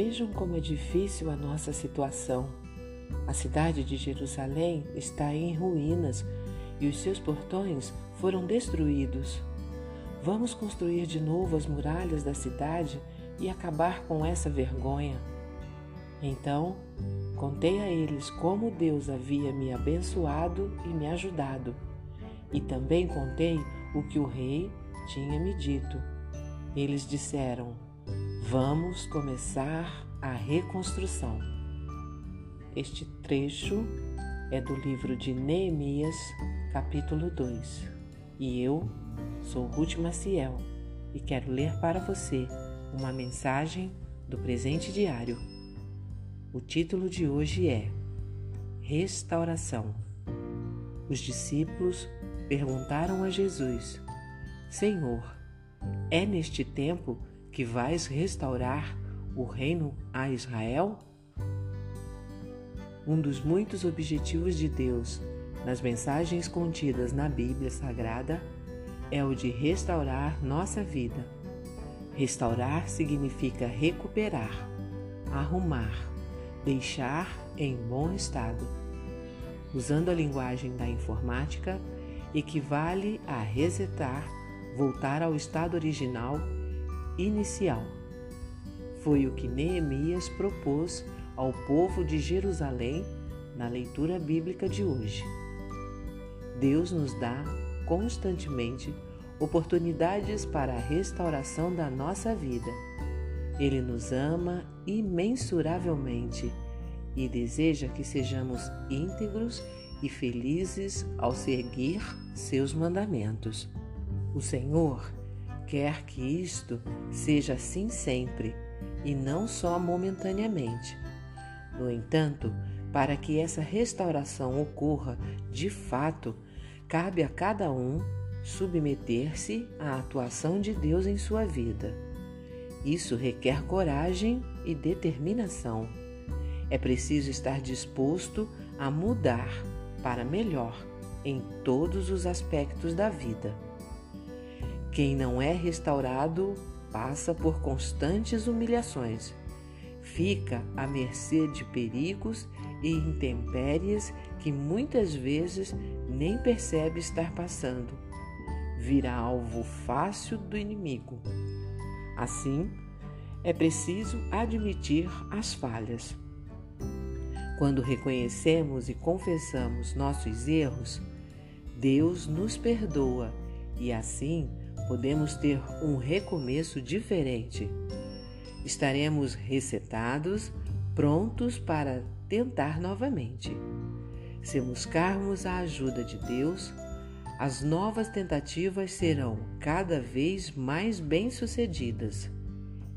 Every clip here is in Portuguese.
Vejam como é difícil a nossa situação. A cidade de Jerusalém está em ruínas e os seus portões foram destruídos. Vamos construir de novo as muralhas da cidade e acabar com essa vergonha. Então, contei a eles como Deus havia me abençoado e me ajudado, e também contei o que o rei tinha me dito. Eles disseram: Vamos começar a reconstrução. Este trecho é do livro de Neemias, capítulo 2. E eu sou Ruth Maciel e quero ler para você uma mensagem do presente diário. O título de hoje é Restauração. Os discípulos perguntaram a Jesus: Senhor, é neste tempo que vais restaurar o reino a Israel? Um dos muitos objetivos de Deus nas mensagens contidas na Bíblia Sagrada é o de restaurar nossa vida. Restaurar significa recuperar, arrumar, deixar em bom estado. Usando a linguagem da informática, equivale a resetar, voltar ao estado original inicial. Foi o que Neemias propôs ao povo de Jerusalém na leitura bíblica de hoje. Deus nos dá constantemente oportunidades para a restauração da nossa vida. Ele nos ama imensuravelmente e deseja que sejamos íntegros e felizes ao seguir seus mandamentos. O Senhor quer que isto seja assim sempre e não só momentaneamente. No entanto, para que essa restauração ocorra de fato, cabe a cada um submeter-se à atuação de Deus em sua vida. Isso requer coragem e determinação. É preciso estar disposto a mudar para melhor em todos os aspectos da vida. Quem não é restaurado passa por constantes humilhações, fica à mercê de perigos e intempéries que muitas vezes nem percebe estar passando. Vira alvo fácil do inimigo. Assim, é preciso admitir as falhas. Quando reconhecemos e confessamos nossos erros, Deus nos perdoa e assim podemos ter um recomeço diferente. Estaremos resetados, prontos para tentar novamente. Se buscarmos a ajuda de Deus, as novas tentativas serão cada vez mais bem-sucedidas.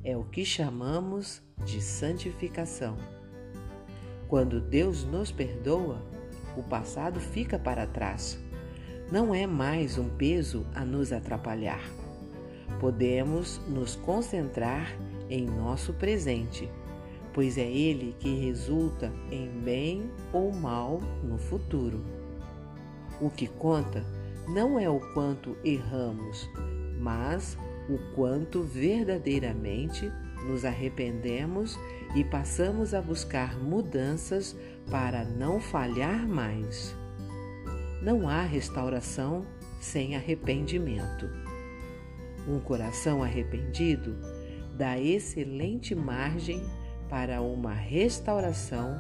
É o que chamamos de santificação. Quando Deus nos perdoa, o passado fica para trás. Não é mais um peso a nos atrapalhar. Podemos nos concentrar em nosso presente pois é ele que resulta em bem ou mal no futuro. O que conta não é o quanto erramos, mas o quanto verdadeiramente nos arrependemos e passamos a buscar mudanças para não falhar mais. Não há restauração sem arrependimento. Um coração arrependido dá excelente margem para uma restauração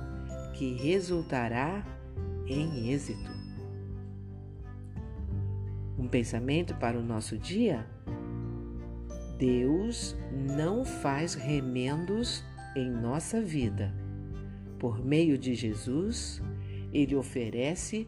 que resultará em êxito. Um pensamento para o nosso dia? Deus não faz remendos em nossa vida. Por meio de Jesus, ele oferece